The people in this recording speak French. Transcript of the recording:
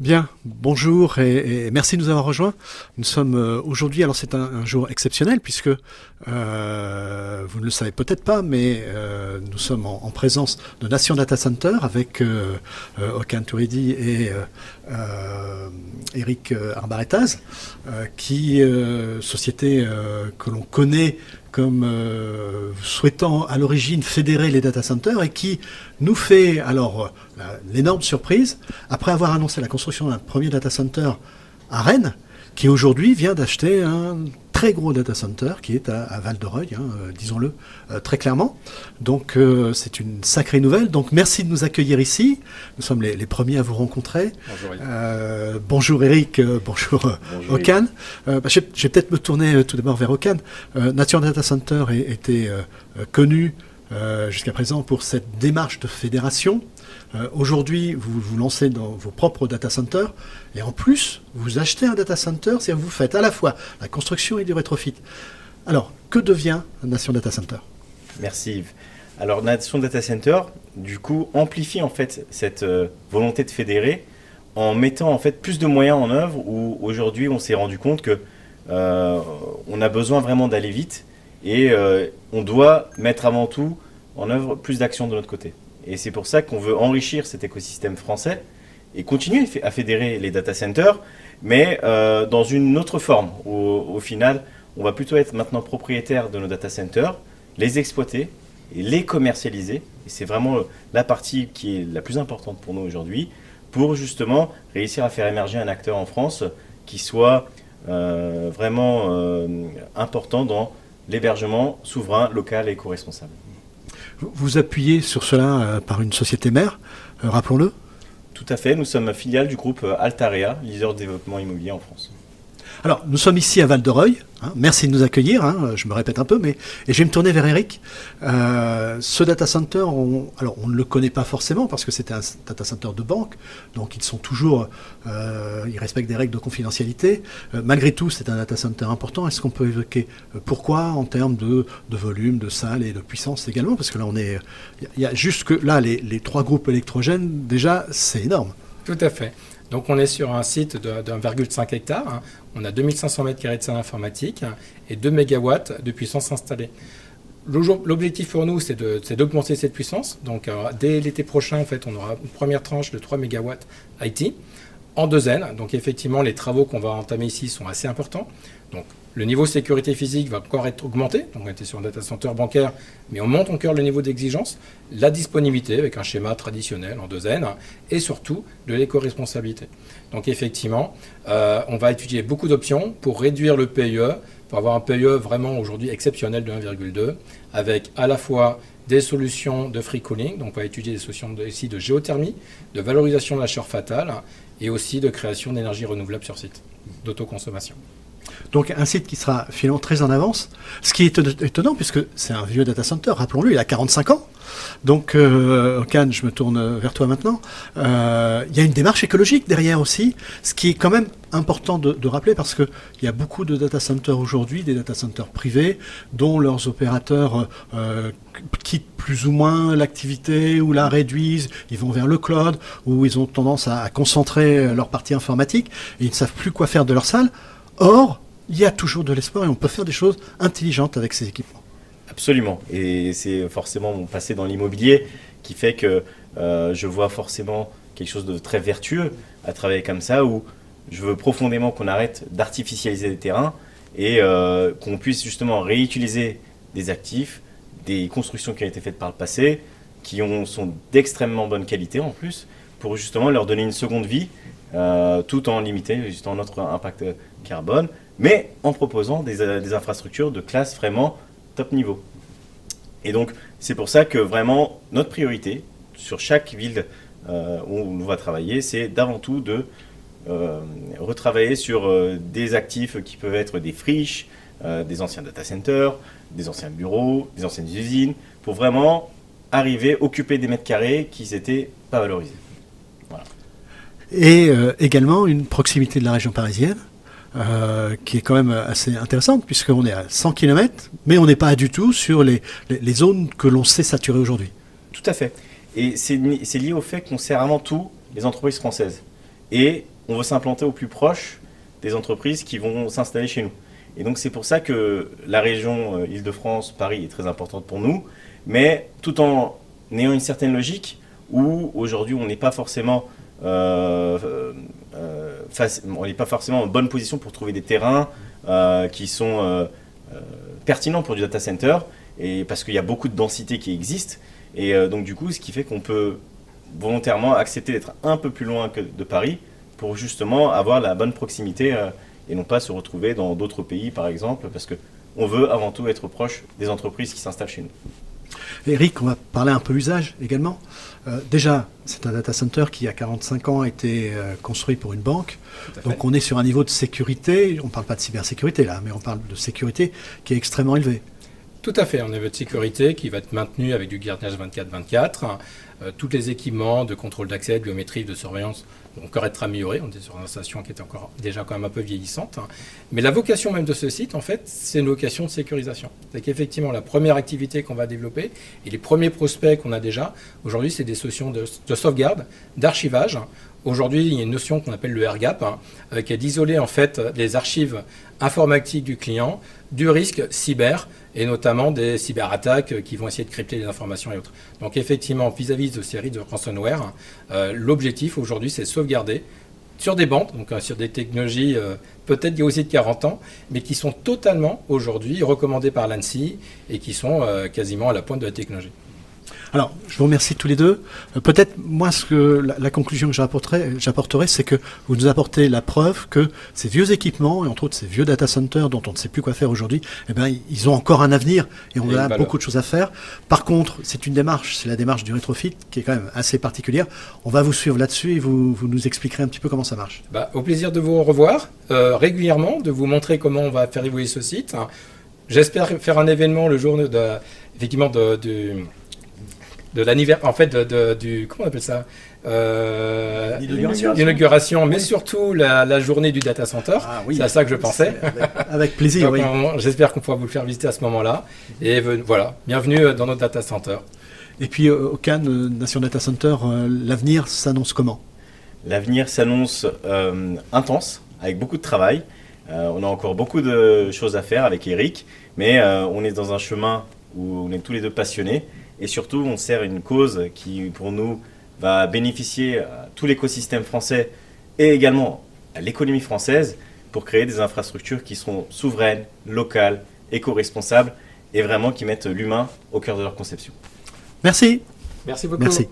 Bien, bonjour et, merci de nous avoir rejoints. Nous sommes euh, aujourd'hui, alors c'est un, jour exceptionnel puisque euh, vous ne le savez peut-être pas, mais euh, nous sommes en, présence de Nation Data Center avec Okan Touridi et Eric Arbaretaz, qui société que l'on connaît comme euh, souhaitant à l'origine fédérer les data centers et qui nous fait alors l'énorme surprise, après avoir annoncé la construction d'un premier data center à Rennes, qui aujourd'hui vient d'acheter un très gros data center qui est à, Val de Reuil, hein, euh, disons-le euh, très clairement. Donc euh, c'est une sacrée nouvelle. Donc merci de nous accueillir ici. Nous sommes les, premiers à vous rencontrer. Bonjour Eric. bonjour, bonjour Okan. Bah, je, vais peut-être me tourner tout d'abord vers Okan. Nature Data Center était connu jusqu'à présent pour cette démarche de fédération. Aujourd'hui, vous vous lancez dans vos propres data centers. Et en plus, vous achetez un data center, c'est-à-dire vous faites à la fois la construction et du rétrofit. Alors, que devient Nation Data Center? Merci Yves. Alors, Nation Data Center, du coup, amplifie en fait cette euh, volonté de fédérer en mettant en fait plus de moyens en œuvre où aujourd'hui on s'est rendu compte que euh, on a besoin vraiment d'aller vite et euh, on doit mettre avant tout en œuvre plus d'actions de notre côté. Et c'est pour ça qu'on veut enrichir cet écosystème français et continuer à fédérer les data centers, mais euh, dans une autre forme. au final, on va plutôt être maintenant propriétaire de nos data centers, les exploiter et les commercialiser. Et c'est vraiment la partie qui est la plus importante pour nous aujourd'hui, pour justement réussir à faire émerger un acteur en France qui soit euh, vraiment important dans l'hébergement souverain, local et éco-responsable. Vous appuyez sur cela par une société mère, rappelons-le? Tout à fait, nous sommes filiale du groupe Altarea, leader de développement immobilier en France. Alors, nous sommes ici à Val de Reuil. Hein. merci de nous accueillir. Hein. je me répète un peu, mais et je vais me tourner vers Eric. Euh, ce data center, on, ne le connaît pas forcément parce que c'était un data center de banque, donc ils sont toujours, euh, respectent des règles de confidentialité. Euh, malgré tout, c'est un data center important. Est-ce qu'on peut évoquer pourquoi en termes de, volume, de salle et de puissance également? Parce que là, on est, il y, a juste que là, les, trois groupes électrogènes, déjà, c'est énorme. Tout à fait. Donc on est sur un site de, 1,5 hectare. On a 2500 m2 de salle informatique et 2 MW de puissance installée. L'objectif pour nous, c'est d'augmenter cette puissance. Donc euh, dès l'été prochain, en fait, on aura une première tranche de 3 MW IT en deux N. Donc effectivement, les travaux qu'on va entamer ici sont assez importants. Le niveau sécurité physique va encore être augmenté. Donc on était sur un data center bancaire, mais on monte encore le niveau d'exigence. La disponibilité avec un schéma traditionnel en deux N et surtout de l'éco-responsabilité. Donc effectivement, euh, on va étudier beaucoup d'options pour réduire le PIE, pour avoir un PIE vraiment aujourd'hui exceptionnel de 1,2, avec à la fois des solutions de free cooling, donc on va étudier des solutions ici de géothermie, de valorisation de la chaleur fatale et aussi de création d'énergie renouvelable sur site, d'autoconsommation. Donc un site qui sera finalement très en avance, ce qui est étonnant puisque c'est un vieux data center, rappelons-le, il a 45 ans. Donc, euh, je me tourne vers toi maintenant. Euh, il y a une démarche écologique derrière aussi, ce qui est quand même important de, rappeler parce qu'il y a beaucoup de data centers aujourd'hui, des data centers privés, dont leurs opérateurs euh, quittent plus ou moins l'activité ou la réduisent, ils vont vers le cloud, ou ils ont tendance à, à concentrer leur partie informatique et ils ne savent plus quoi faire de leur salle. Or, il y a toujours de l'espoir et on peut faire des choses intelligentes avec ces équipements. Absolument. Et c'est forcément mon passé dans l'immobilier qui fait que euh, je vois forcément quelque chose de très vertueux à travailler comme ça, où je veux profondément qu'on arrête d'artificialiser les terrains et euh, qu'on puisse justement réutiliser des actifs, des constructions qui ont été faites par le passé, qui ont, sont d'extrêmement bonne qualité en plus, pour justement leur donner une seconde vie, euh, tout en limitant justement notre impact carbone mais en proposant euh, des, infrastructures de classe vraiment top niveau. Et donc, c'est pour ça que vraiment, notre priorité sur chaque ville euh, où on va travailler, c'est d'avant tout de retravailler sur des actifs qui peuvent être des friches, des anciens data centers, des anciens bureaux, des anciennes usines, pour vraiment arriver à occuper des mètres carrés qui n'étaient pas valorisés. Et également une proximité de la région parisienne euh, qui est quand même assez intéressante, puisqu'on est à 100 km, mais on n'est pas du tout sur les, les, zones que l'on sait saturer aujourd'hui. Tout à fait. Et c'est lié au fait qu'on sert avant tout les entreprises françaises. et on veut s'implanter au plus proche des entreprises qui vont s'installer chez nous. Et donc c'est pour ça que la région euh, Île-de-France, Paris est très importante pour nous, mais tout en ayant une certaine logique où aujourd'hui on n'est pas forcément euh, euh, on n'est pas forcément en bonne position pour trouver des terrains qui sont pertinents pour du data center et parce qu'il y a beaucoup de densité qui existe et donc du coup ce qui fait qu'on peut volontairement accepter d'être un peu plus loin que de Paris pour justement avoir la bonne proximité euh, et non pas se retrouver dans d'autres pays par exemple parce que on veut avant tout être proche des entreprises qui s'installent chez nous. Eric, on va parler un peu usage également. Euh, déjà, c'est un data center qui, il y a 45 ans, a été euh, construit pour une banque. Donc on est sur un niveau de sécurité, on ne parle pas de cybersécurité là, mais on parle de sécurité qui est extrêmement élevé. Tout à fait, un niveau de sécurité qui va être maintenu avec du gardiennage 24-24. Euh, tous les équipements de contrôle d'accès, de biométrie, de surveillance encore être améliorés. On est sur une station qui est déjà quand même un peu vieillissante. Mais la vocation même de ce site, en fait, c'est une vocation de sécurisation. C'est qu'effectivement, la première activité qu'on va développer et les premiers prospects qu'on a déjà, aujourd'hui, c'est des solutions de, sauvegarde, d'archivage. Aujourd'hui, il y a une notion qu'on appelle le AirGap, hein, euh, qui est d'isoler en fait les archives informatiques du client du risque cyber et notamment des cyberattaques qui vont essayer de crypter les informations et autres. Donc effectivement, vis-à-vis de séries de ransomware, euh, l'objectif aujourd'hui c'est de sauvegarder sur des bandes, donc euh, sur des technologies euh, peut-être il y a aussi de 40 ans, mais qui sont totalement aujourd'hui recommandées par l'ANSI et qui sont quasiment à la pointe de la technologie. Alors, je vous remercie tous les deux. Euh, peut-être, moi, ce que, la, conclusion que j'apporterai, c'est que vous nous apportez la preuve que ces vieux équipements, et entre autres ces vieux data centers dont on ne sait plus quoi faire aujourd'hui, eh ben, ils ont encore un avenir et on a beaucoup de choses à faire. Par contre, c'est une démarche, c'est la démarche du rétrofit qui est quand même assez particulière. On va vous suivre là-dessus et vous, vous, nous expliquerez un petit peu comment ça marche. Bah, au plaisir de vous revoir euh, régulièrement, de vous montrer comment on va faire évoluer ce site. J'espère faire un événement le jour de, effectivement de, de de l'anniversaire, en fait, de, du, comment on appelle ça? Euh, L'inauguration, mais surtout la, journée du data center. Ah c'est à ça que je pensais. Avec, plaisir, oui. J'espère qu'on pourra vous le faire visiter à ce moment-là. Et voilà, bienvenue dans notre data center. Et puis au Cannes euh, Nation Data Center, euh, l'avenir s'annonce comment? L'avenir s'annonce intense, avec beaucoup de travail. on a encore beaucoup de choses à faire avec Eric, mais on est dans un chemin où on est tous les deux passionnés et surtout, on sert une cause qui, pour nous, va bénéficier à tout l'écosystème français et également à l'économie française pour créer des infrastructures qui seront souveraines, locales, éco-responsables et vraiment qui mettent l'humain au cœur de leur conception. Merci. Merci beaucoup. Merci.